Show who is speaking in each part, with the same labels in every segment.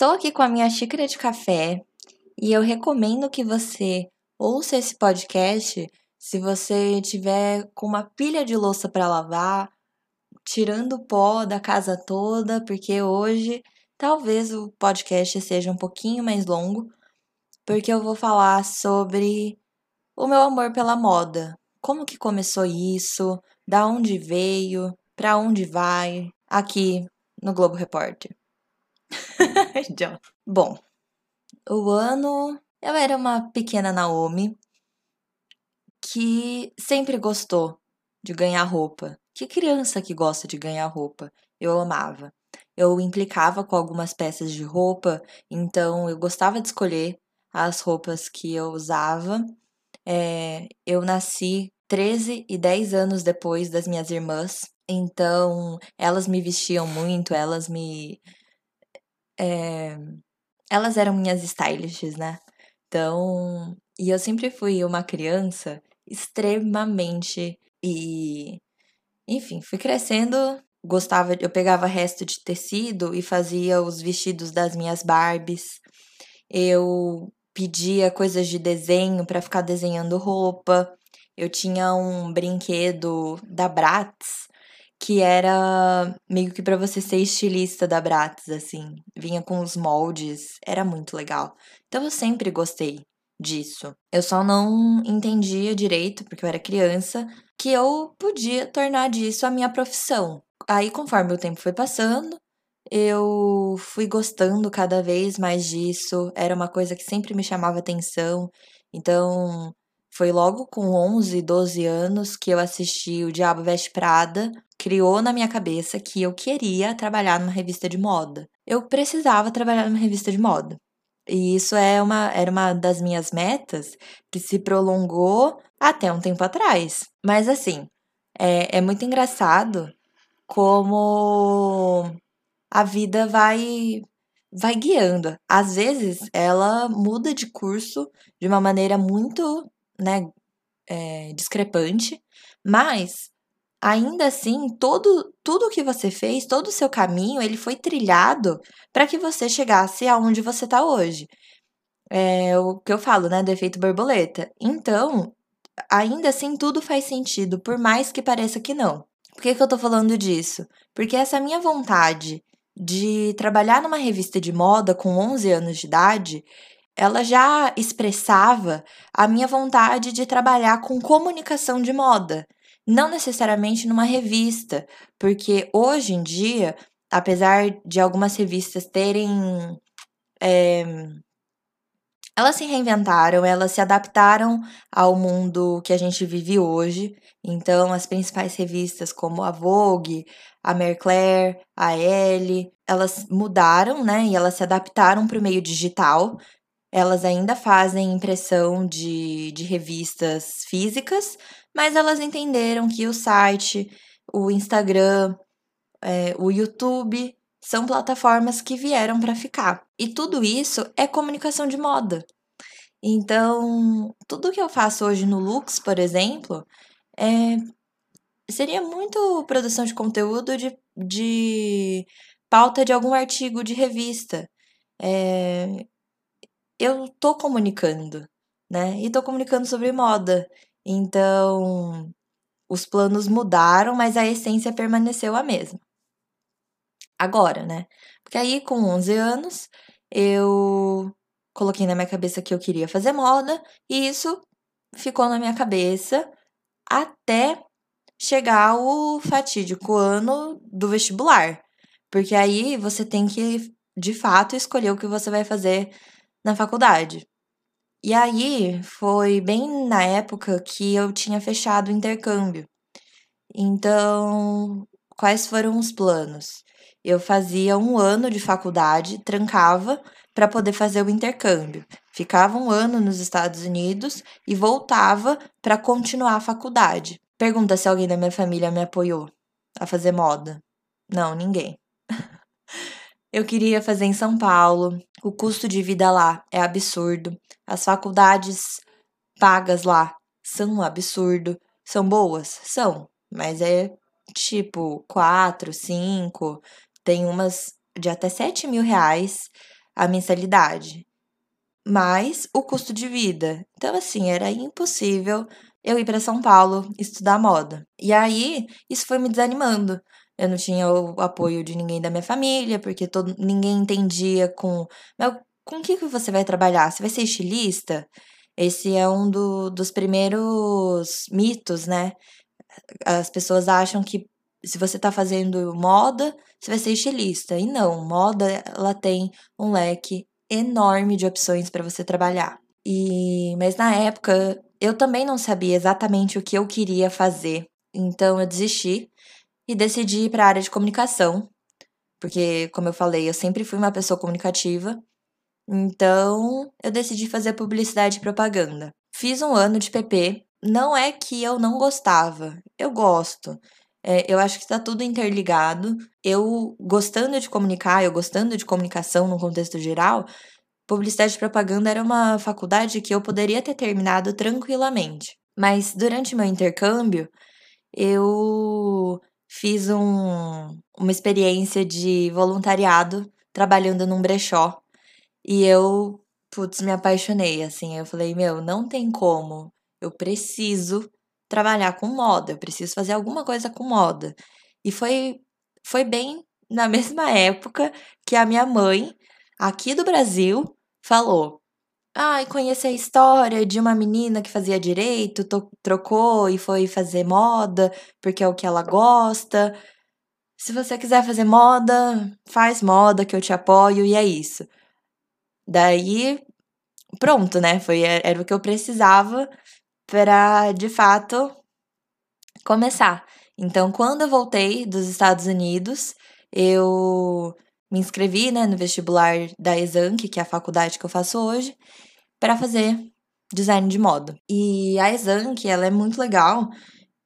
Speaker 1: Estou aqui com a minha xícara de café e eu recomendo que você ouça esse podcast se você tiver com uma pilha de louça para lavar, tirando o pó da casa toda, porque hoje talvez o podcast seja um pouquinho mais longo, porque eu vou falar sobre o meu amor pela moda. Como que começou isso? Da onde veio? Para onde vai? Aqui no Globo Repórter. Bom, o ano eu era uma pequena Naomi que sempre gostou de ganhar roupa. Que criança que gosta de ganhar roupa? Eu amava. Eu implicava com algumas peças de roupa, então eu gostava de escolher as roupas que eu usava. É, eu nasci 13 e 10 anos depois das minhas irmãs, então elas me vestiam muito, elas me é, elas eram minhas stylists, né? Então, e eu sempre fui uma criança extremamente e enfim, fui crescendo, gostava, eu pegava resto de tecido e fazia os vestidos das minhas Barbies. Eu pedia coisas de desenho para ficar desenhando roupa. Eu tinha um brinquedo da Bratz que era meio que para você ser estilista da Bratz, assim. Vinha com os moldes, era muito legal. Então eu sempre gostei disso. Eu só não entendia direito, porque eu era criança, que eu podia tornar disso a minha profissão. Aí, conforme o tempo foi passando, eu fui gostando cada vez mais disso, era uma coisa que sempre me chamava atenção. Então, foi logo com 11, 12 anos que eu assisti O Diabo Veste Prada, criou na minha cabeça que eu queria trabalhar numa revista de moda. Eu precisava trabalhar numa revista de moda. E isso é uma, era uma das minhas metas que se prolongou até um tempo atrás. Mas assim, é, é muito engraçado como a vida vai vai guiando. Às vezes ela muda de curso de uma maneira muito, né, é, discrepante, mas ainda assim, todo tudo que você fez, todo o seu caminho, ele foi trilhado para que você chegasse aonde você está hoje. É o que eu falo, né, do efeito borboleta. Então, ainda assim, tudo faz sentido, por mais que pareça que não. Por que, que eu tô falando disso? Porque essa minha vontade de trabalhar numa revista de moda com 11 anos de idade, ela já expressava a minha vontade de trabalhar com comunicação de moda não necessariamente numa revista, porque hoje em dia, apesar de algumas revistas terem. É, elas se reinventaram, elas se adaptaram ao mundo que a gente vive hoje. Então, as principais revistas como a Vogue, a Marie Claire, a Elle, elas mudaram, né? E elas se adaptaram para o meio digital. Elas ainda fazem impressão de, de revistas físicas, mas elas entenderam que o site, o Instagram, é, o YouTube são plataformas que vieram para ficar. E tudo isso é comunicação de moda. Então, tudo que eu faço hoje no Lux, por exemplo, é, seria muito produção de conteúdo de, de pauta de algum artigo de revista. É, eu tô comunicando, né? E tô comunicando sobre moda. Então, os planos mudaram, mas a essência permaneceu a mesma. Agora, né? Porque aí, com 11 anos, eu coloquei na minha cabeça que eu queria fazer moda, e isso ficou na minha cabeça até chegar o fatídico ano do vestibular. Porque aí você tem que, de fato, escolher o que você vai fazer na faculdade. E aí foi bem na época que eu tinha fechado o intercâmbio. Então, quais foram os planos? Eu fazia um ano de faculdade, trancava para poder fazer o intercâmbio. Ficava um ano nos Estados Unidos e voltava para continuar a faculdade. Pergunta se alguém da minha família me apoiou a fazer moda. Não, ninguém. Eu queria fazer em São Paulo. O custo de vida lá é absurdo. As faculdades pagas lá são um absurdo. São boas? São, mas é tipo quatro, cinco. Tem umas de até sete mil reais. a mensalidade, mais o custo de vida. Então, assim, era impossível eu ir para São Paulo estudar moda. E aí, isso foi me desanimando. Eu não tinha o apoio de ninguém da minha família, porque todo, ninguém entendia com. Com o que, que você vai trabalhar? Você vai ser estilista? Esse é um do, dos primeiros mitos, né? As pessoas acham que se você tá fazendo moda, você vai ser estilista. E não, moda ela tem um leque enorme de opções para você trabalhar. E mas na época eu também não sabia exatamente o que eu queria fazer. Então eu desisti e decidi ir para a área de comunicação, porque como eu falei, eu sempre fui uma pessoa comunicativa então, eu decidi fazer publicidade e propaganda. Fiz um ano de PP. Não é que eu não gostava, eu gosto. É, eu acho que está tudo interligado. Eu gostando de comunicar, eu gostando de comunicação no contexto geral, publicidade e propaganda era uma faculdade que eu poderia ter terminado tranquilamente. Mas durante meu intercâmbio, eu fiz um, uma experiência de voluntariado trabalhando num brechó e eu, putz, me apaixonei, assim. Eu falei, meu, não tem como. Eu preciso trabalhar com moda, eu preciso fazer alguma coisa com moda. E foi, foi bem na mesma época que a minha mãe, aqui do Brasil, falou: Ai, conheci a história de uma menina que fazia direito, trocou e foi fazer moda, porque é o que ela gosta. Se você quiser fazer moda, faz moda que eu te apoio e é isso. Daí, pronto, né? Foi, era o que eu precisava para, de fato, começar. Então, quando eu voltei dos Estados Unidos, eu me inscrevi né, no vestibular da Exanc, que é a faculdade que eu faço hoje, para fazer design de moda. E a Exanc, ela é muito legal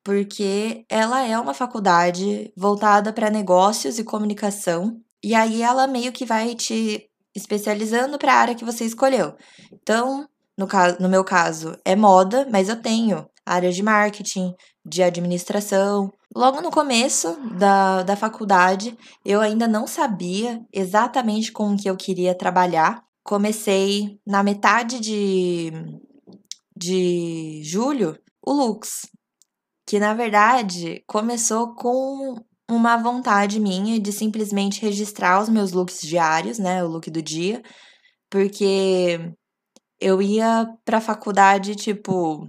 Speaker 1: porque ela é uma faculdade voltada para negócios e comunicação. E aí ela meio que vai te especializando para a área que você escolheu. Então, no, caso, no meu caso, é moda, mas eu tenho área de marketing, de administração. Logo no começo da, da faculdade, eu ainda não sabia exatamente com o que eu queria trabalhar. Comecei na metade de, de julho o Lux, que na verdade começou com uma vontade minha de simplesmente registrar os meus looks diários, né? O look do dia, porque eu ia pra faculdade, tipo,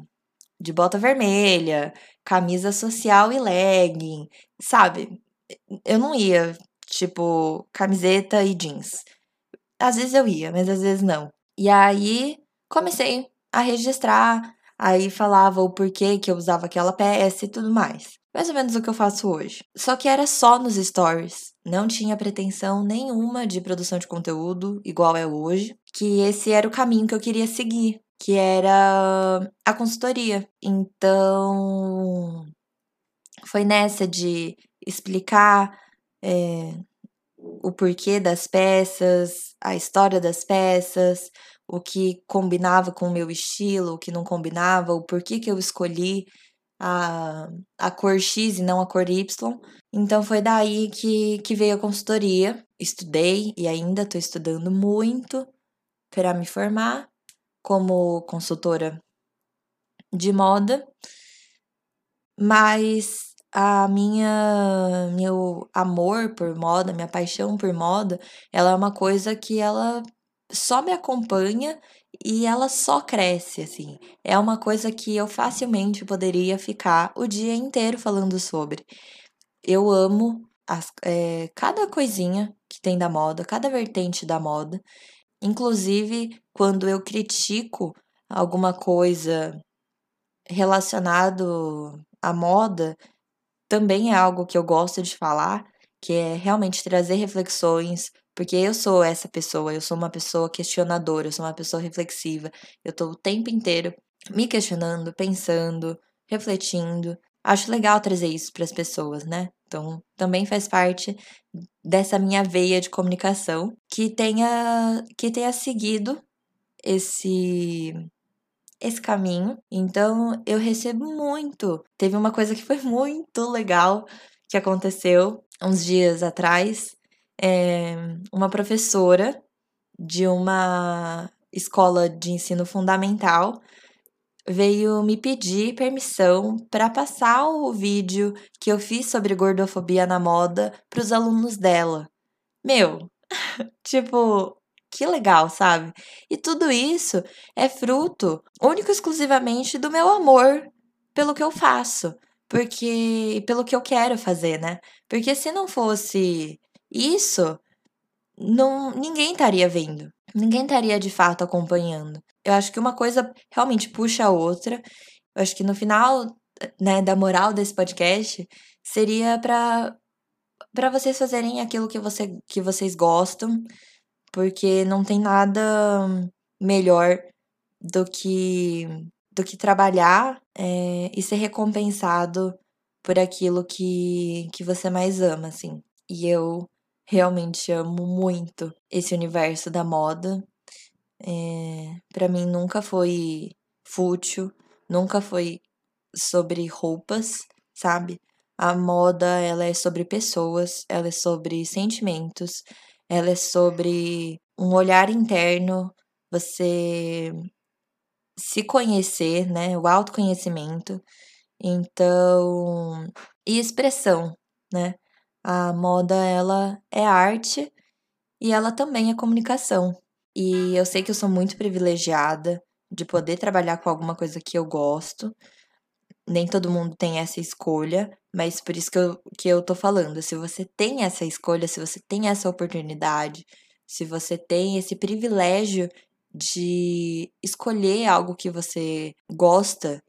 Speaker 1: de bota vermelha, camisa social e legging, sabe? Eu não ia, tipo, camiseta e jeans. Às vezes eu ia, mas às vezes não. E aí comecei a registrar, aí falava o porquê que eu usava aquela peça e tudo mais. Mais ou menos o que eu faço hoje. Só que era só nos stories. Não tinha pretensão nenhuma de produção de conteúdo, igual é hoje. Que esse era o caminho que eu queria seguir, que era a consultoria. Então, foi nessa de explicar é, o porquê das peças, a história das peças, o que combinava com o meu estilo, o que não combinava, o porquê que eu escolhi a, a cor X e não a cor Y. Então foi daí que, que veio a consultoria. Estudei e ainda estou estudando muito para me formar como consultora de moda. Mas a minha meu amor por moda, minha paixão por moda, ela é uma coisa que ela só me acompanha e ela só cresce, assim. É uma coisa que eu facilmente poderia ficar o dia inteiro falando sobre. Eu amo as, é, cada coisinha que tem da moda, cada vertente da moda. Inclusive, quando eu critico alguma coisa relacionado à moda, também é algo que eu gosto de falar, que é realmente trazer reflexões porque eu sou essa pessoa, eu sou uma pessoa questionadora, eu sou uma pessoa reflexiva. Eu tô o tempo inteiro me questionando, pensando, refletindo. Acho legal trazer isso para as pessoas, né? Então, também faz parte dessa minha veia de comunicação que tenha que tenha seguido esse esse caminho. Então, eu recebo muito. Teve uma coisa que foi muito legal que aconteceu uns dias atrás, é, uma professora de uma escola de ensino fundamental veio me pedir permissão para passar o vídeo que eu fiz sobre gordofobia na moda para os alunos dela. Meu, tipo, que legal, sabe? E tudo isso é fruto único e exclusivamente do meu amor pelo que eu faço, porque pelo que eu quero fazer, né? Porque se não fosse isso, não ninguém estaria vendo. Ninguém estaria de fato acompanhando. Eu acho que uma coisa realmente puxa a outra. Eu acho que no final, né, da moral desse podcast seria para para vocês fazerem aquilo que, você, que vocês gostam, porque não tem nada melhor do que do que trabalhar é, e ser recompensado por aquilo que, que você mais ama, assim. E eu realmente amo muito esse universo da moda. É, para mim nunca foi fútil, nunca foi sobre roupas, sabe? A moda, ela é sobre pessoas, ela é sobre sentimentos, ela é sobre um olhar interno, você se conhecer, né? O autoconhecimento. Então, e expressão, né? A moda, ela é arte e ela também é comunicação. E eu sei que eu sou muito privilegiada de poder trabalhar com alguma coisa que eu gosto. Nem todo mundo tem essa escolha, mas por isso que eu, que eu tô falando. Se você tem essa escolha, se você tem essa oportunidade, se você tem esse privilégio de escolher algo que você gosta,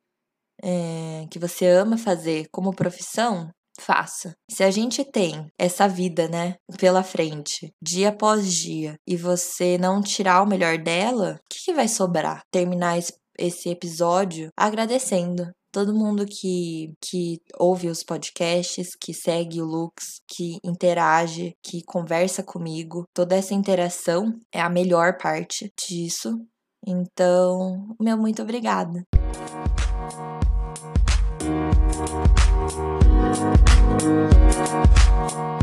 Speaker 1: é, que você ama fazer como profissão, faça. Se a gente tem essa vida, né, pela frente, dia após dia, e você não tirar o melhor dela, o que, que vai sobrar? Terminar esse episódio agradecendo todo mundo que, que ouve os podcasts, que segue o Lux, que interage, que conversa comigo. Toda essa interação é a melhor parte disso. Então, meu muito obrigada. You.